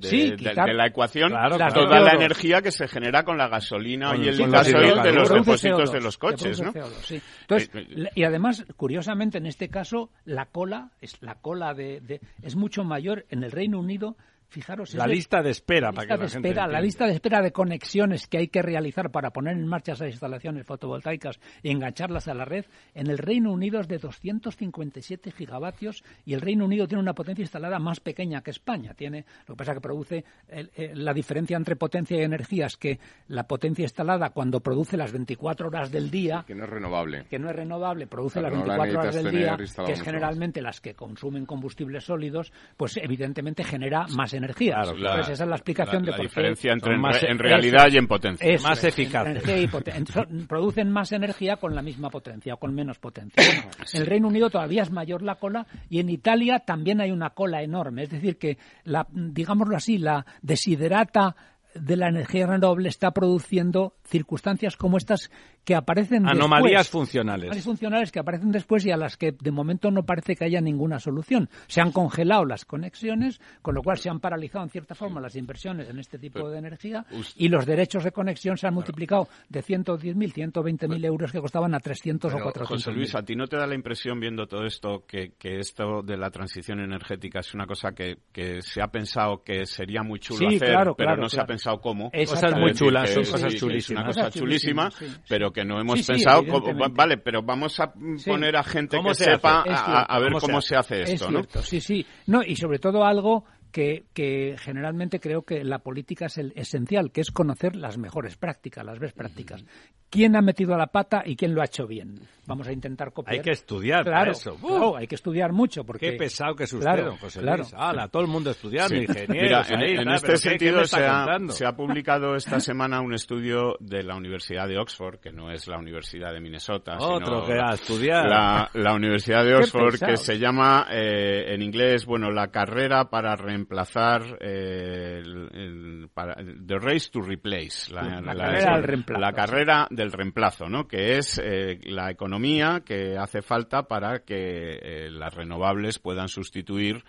la ecuación toda la energía que se genera con la gasolina y el gasoil de los depósitos de los coches, ¿no? Entonces, eh, y además, curiosamente, en este caso, la cola, es la cola de, es mucho mayor en el Reino Unido Fijaros, la lista de espera, para que la, espera, la lista de espera de conexiones que hay que realizar para poner en marcha esas instalaciones fotovoltaicas y engancharlas a la red, en el Reino Unido es de 257 gigavatios y el Reino Unido tiene una potencia instalada más pequeña que España. Tiene, lo que pasa que produce la diferencia entre potencia y energía es que la potencia instalada cuando produce las 24 horas del día, que no es renovable, que no es renovable, produce las 24 horas del día, que es generalmente las que consumen combustibles sólidos, pues evidentemente genera más energía. Claro, claro. esa es la explicación de por diferencia entre en, realidad y en potencia. más eficaz. producen más energía con la misma potencia o con menos potencia. En el Reino Unido todavía es mayor la cola y en Italia también hay una cola enorme. Es decir, que, la, digámoslo así, la desiderata de la energía renovable está produciendo circunstancias como estas que aparecen anomalías funcionales. Anomalías funcionales que aparecen después y a las que de momento no parece que haya ninguna solución. Se han congelado las conexiones con lo cual se han paralizado en cierta forma las inversiones en este tipo de energía y los derechos de conexión se han multiplicado de 110.000 120.000 euros que costaban a 300 o 400 José Luis a ti no te da la impresión viendo todo esto que, que esto de la transición energética es una cosa que, que se ha pensado que sería muy chulo hacer pero no se ha pensado cómo. Cosas muy chulas son cosas chulísimas. una cosa chulísima, pero que no hemos pensado, vale, pero vamos a poner a gente que sepa a, ver cómo, se hace esto, ¿no? Sí, sí, no, y sobre todo algo que, que, generalmente creo que la política es el esencial, que es conocer las mejores prácticas, las best prácticas. ¿Quién ha metido la pata y quién lo ha hecho bien? Vamos a intentar copiar. Hay que estudiar claro, eso. hay que estudiar mucho. Porque... Qué pesado que es usted, José Luis. todo el mundo estudiando, Mira, en, este sentido se ha, se ha, publicado esta semana un estudio de la Universidad de Oxford, que no es la Universidad de Minnesota, Otro que a estudiar. La, la Universidad de Oxford, que se llama eh, en inglés, bueno, la carrera para reemplazar eh, el, para, The Race to Replace. La, carrera, la carrera del reemplazo, ¿no? Que es eh, la economía que hace falta para que eh, las renovables puedan sustituir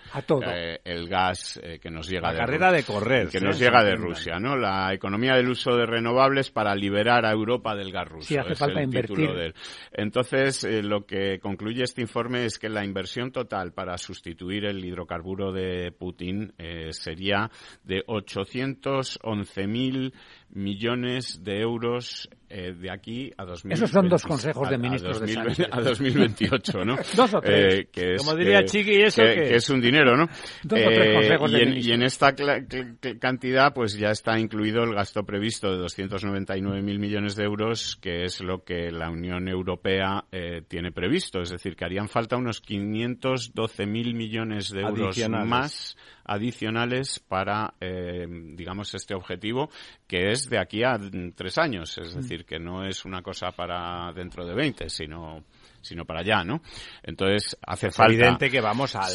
eh, el gas que nos llega la de carrera de correr que nos llega de Rusia, ¿no? La economía del uso de renovables para liberar a Europa del gas ruso. Sí, hace falta invertir. Entonces, lo que concluye este informe es que la inversión total para sustituir el hidrocarburo de Putin sería de 811.000 millones de euros eh, de aquí a 2020. Esos son dos consejos de ministros de A 2028, ¿no? dos o tres. Eh, Como diría Chiqui, ¿eso que, es un dinero, ¿no? Dos o tres eh, consejos y, de en, y en esta cantidad, pues ya está incluido el gasto previsto de 299.000 millones de euros, que es lo que la Unión Europea tiene previsto. Es decir, que harían falta unos 512.000 millones de euros más adicionales para, digamos, este objetivo, que es de aquí a tres años. Es decir, que no es una cosa para dentro de 20, sino sino para allá, ¿no? Entonces hace es falta evidente que vamos a,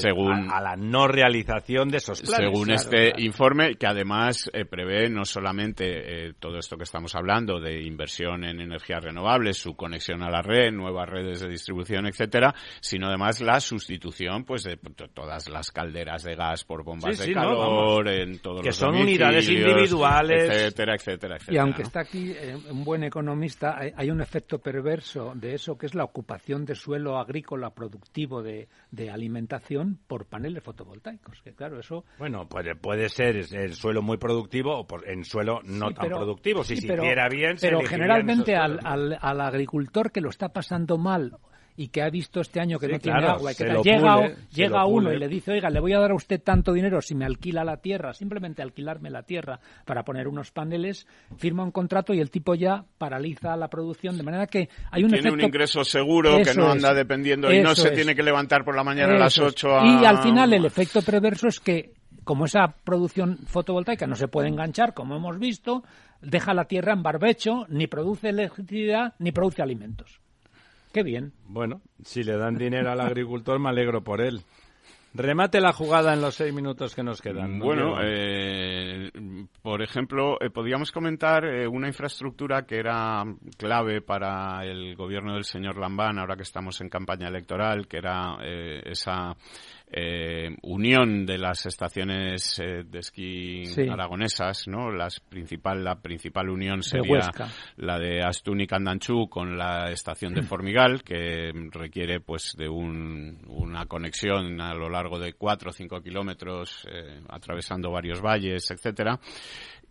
la no realización de esos planes. Según este informe, que además eh, prevé no solamente eh, todo esto que estamos hablando de inversión en energías renovables, su conexión a la red, nuevas redes de distribución, etcétera, sino además la sustitución, pues, de todas las calderas de gas por bombas de calor en todos que los son unidades individuales, etcétera, etcétera, etcétera. Y aunque está aquí eh, un buen economista, hay un efecto perverso de eso que es la ocupación de suelo agrícola productivo de, de, alimentación por paneles fotovoltaicos. Que claro, eso. Bueno, puede, puede ser el suelo muy productivo o por, en suelo no tan productivo. Si se hiciera bien, Pero generalmente al, al, al agricultor que lo está pasando mal y que ha visto este año que no tiene agua y que llega, llega uno y le dice, oiga, le voy a dar a usted tanto dinero si me alquila la tierra, simplemente alquilarme la tierra para poner unos paneles, firma un contrato y el tipo ya paraliza la producción de manera que hay un tiene un ingreso seguro que no anda dependiendo y no se tiene que levantar por la mañana a las 8 Y al final el efecto perverso es que como esa producción fotovoltaica no se puede enganchar, como hemos visto, deja la tierra en barbecho, ni produce electricidad ni produce alimentos. Qué bien. Bueno, si le dan dinero al agricultor, me alegro por él. Remate la jugada en los seis minutos que nos quedan. Bueno, eh, por ejemplo, eh, podríamos comentar eh, una infraestructura que era clave para el gobierno del señor Lambán, ahora que estamos en campaña electoral, que era esa eh, unión de las estaciones eh, de esquí aragonesas, ¿no? Las principal, la principal unión sería la de Astún y Candanchú con la estación de Formigal, que requiere pues de un, una conexión a lo largo de cuatro o cinco kilómetros, eh, atravesando varios valles, etcétera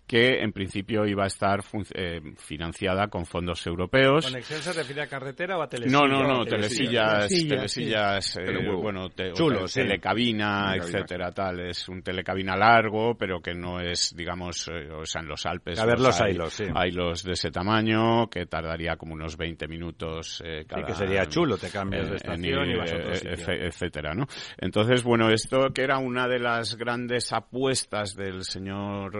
que en principio iba a estar eh, financiada con fondos europeos. ¿Conexión se refiere a carretera o a telesillas? No, no, no, telesillas, telesillas, eh, bueno, telecabina, etcétera, tal. Es un telecabina largo, pero que no es, digamos, eh, o sea, en los Alpes. A ver los hilos, sí. Hay los de ese tamaño, que tardaría como unos 20 minutos cada... que sería chulo, te cambias de estación y vas a otro etcétera, ¿no? Entonces, bueno, esto que era una de las grandes apuestas del señor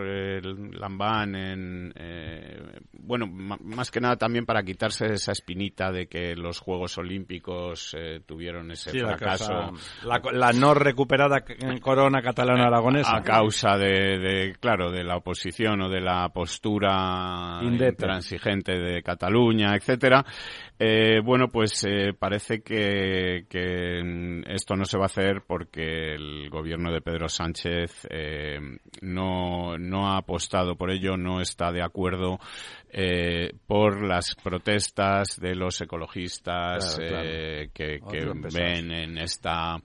Lambán en, eh, bueno, más que nada también para quitarse esa espinita de que los Juegos Olímpicos eh, tuvieron ese fracaso. La, no recuperada corona catalana aragonesa. A causa de, claro, de la oposición o de la postura intransigente de Cataluña, etcétera. Eh, bueno, pues eh, parece que, esto no se va a hacer porque el gobierno de Pedro Sánchez eh, no, no ha apostado por ello, no está de acuerdo por las protestas de los ecologistas que, ven en esta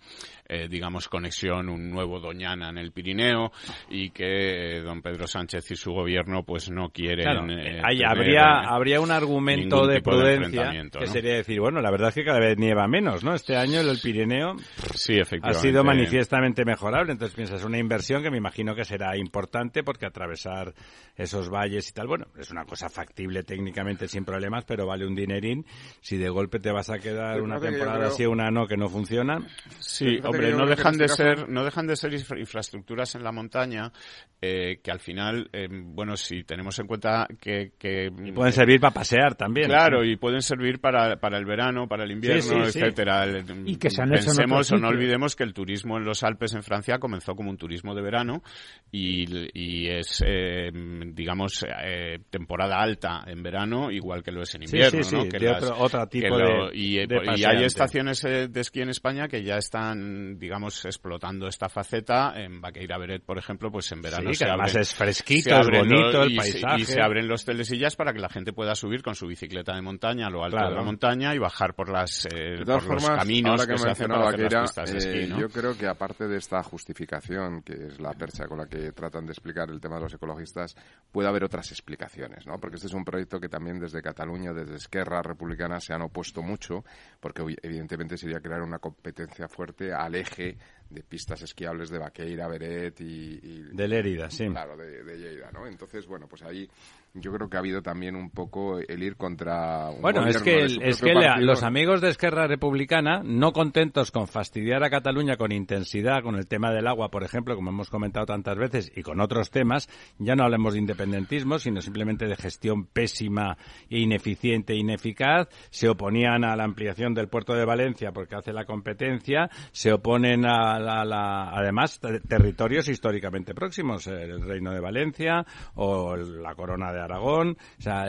eh, digamos, conexión, un nuevo Doñana en el Pirineo y que don Pedro Sánchez y su gobierno pues no quieren. Eh, habría, habría un argumento de prudencia que sería decir, bueno, la verdad es que cada vez nieva menos, ¿no? Este año el Pirineo sí, ha sido manifiestamente mejorable, entonces piensas una inversión que me imagino que será importante porque atravesar esos valles y tal, bueno, es una cosa factible técnicamente sin problemas, pero vale un dinerín. Si de golpe te vas a quedar una temporada así, una no, que no funciona. Sí, Hombre, no dejan de este ser, no dejan de ser infraestructuras en la montaña eh, que al final, eh, bueno, si tenemos en cuenta que, que pueden servir para pasear también. Claro, y pueden servir para, para el verano, para el invierno, etcétera. Y que se han Pensemos o no olvidemos que el turismo en los Alpes en Francia comenzó como un turismo de verano y, y es, eh, digamos, eh, temporada alta en verano, igual que lo es en invierno, ¿no? Que otro, tipo de, y, y hay estaciones de esquí en España que ya están, digamos, explotando esta faceta. En Baqueira Beret, por ejemplo, pues en verano sí, que además es fresquito, es bonito el paisaje. y se abren los telesillas para que la gente pueda subir con su bicicleta de montaña a lo alto de la montaña y bajar por las eh, por los caminos que, se hacen para hacer las pistas de esquí, eh, Yo creo que aparte de esta justificación, que es la percha con la que tratan de explicar el tema de los ecologistas, puede haber otras explicaciones, ¿no? Porque este es un proyecto que también desde Cataluña, desde Esquerra Republicana, se han opuesto mucho, porque evidentemente sería crear una competencia fuerte al eje de pistas esquiables de Baqueira, Beret y... de Lérida, sí. Claro, de, de Lleida, ¿no? Entonces, bueno, pues ahí yo creo que ha habido también un poco el ir contra un bueno es que es que los amigos de Esquerra Republicana no contentos con fastidiar a Cataluña con intensidad con el tema del agua por ejemplo como hemos comentado tantas veces y con otros temas ya no hablemos de independentismo sino simplemente de gestión pésima e ineficiente e ineficaz se oponían a la ampliación del puerto de Valencia porque hace la competencia se oponen a la, además territorios históricamente próximos el reino de Valencia o la corona de Aragón, o sea,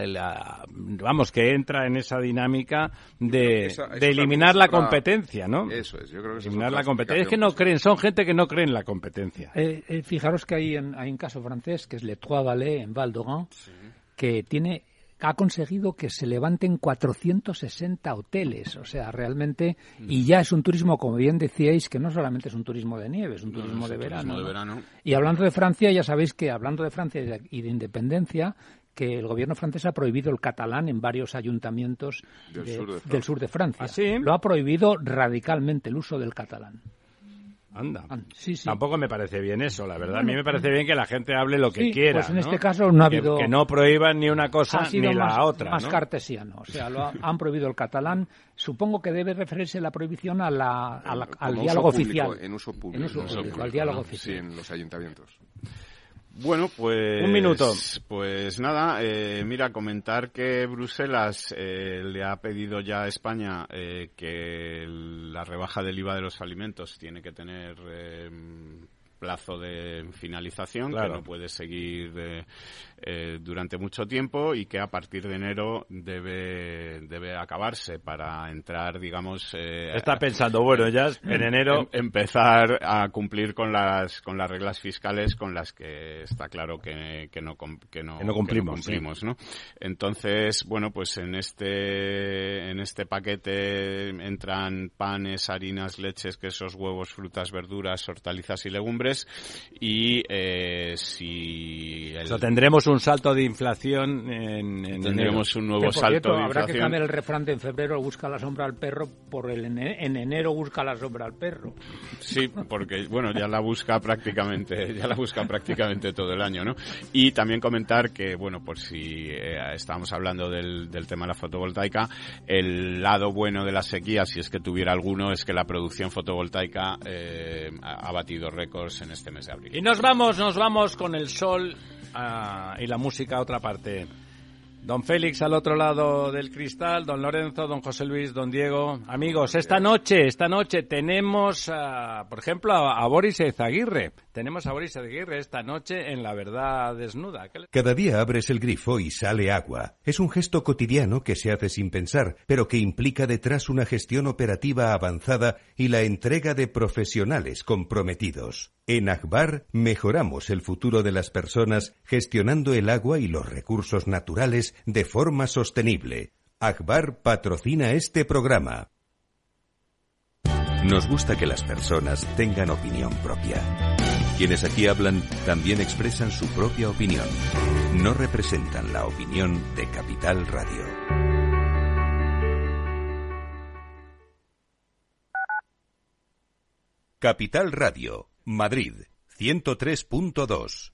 vamos, que entra en esa dinámica de, eliminar la competencia, ¿no? Eso es, yo creo que Eliminar la competencia. Es que no creen, son gente que no cree en la competencia. Eh, eh, fijaros que hay, hay un caso francés, que es Le Trois Vallées, en Val d'Oran, que tiene ha conseguido que se levanten 460 hoteles, o sea, realmente, y ya es un turismo, como bien decíais, que no solamente es un turismo de nieve, es un turismo, de, verano, Y hablando de Francia, ya sabéis que hablando de Francia y de independencia, que el gobierno francés ha prohibido el catalán en varios ayuntamientos del, sur, de Francia. ¿Ah, Lo ha prohibido radicalmente el uso del catalán. Anda. Tampoco me parece bien eso, la verdad. a mí me parece bien que la gente hable lo que quiera. Pues en este caso no ha habido. Que, no prohíban ni una cosa ni la otra. Más cartesiano. O sea, lo han prohibido el catalán. Supongo que debe referirse la prohibición a la, al diálogo oficial. En uso público. En uso público, al diálogo oficial. Sí, en los ayuntamientos. Bueno, pues. Un minuto. Pues nada, eh, mira, comentar que Bruselas eh, le ha pedido ya a España eh, que la rebaja del IVA de los alimentos tiene que tener plazo de finalización, que no puede seguir eh, durante mucho tiempo y que a partir de enero debe, debe acabarse para entrar, digamos... Eh, Está pensando, bueno, ya en enero... Em, empezar a cumplir con las, con las reglas fiscales con las que está claro que, que, no, que, no, cumplimos. ¿no? Entonces, bueno, pues en este, en este paquete entran panes, harinas, leches, quesos, huevos, frutas, verduras, hortalizas y legumbres y eh, si... tendremos un salto de inflación en, Tendremos un nuevo salto de habrá que cambiar el refrán de en febrero busca la sombra al perro por el en enero busca la sombra al perro. Sí, porque bueno, ya la busca prácticamente, ya la busca prácticamente todo el año, ¿no? Y también comentar que bueno, por si eh, estábamos hablando del, del tema de la fotovoltaica, el lado bueno de la sequía, si es que tuviera alguno, es que la producción fotovoltaica eh, ha batido récords en este mes de abril. Y nos vamos, nos vamos con el sol ah, y la música a otra parte. Don Félix al otro lado del cristal, don Lorenzo, don José Luis, don Diego. Amigos, esta noche, esta noche tenemos, por ejemplo, a, Boris Ezaguirre. Tenemos a Boris Ezaguirre esta noche en La Verdad Desnuda. Cada día abres el grifo y sale agua. Es un gesto cotidiano que se hace sin pensar, pero que implica detrás una gestión operativa avanzada y la entrega de profesionales comprometidos. En Akbar mejoramos el futuro de las personas gestionando el agua y los recursos naturales de forma sostenible. Akbar patrocina este programa. Nos gusta que las personas tengan opinión propia. Quienes aquí hablan también expresan su propia opinión. No representan la opinión de Capital Radio. Capital Radio Madrid 103.2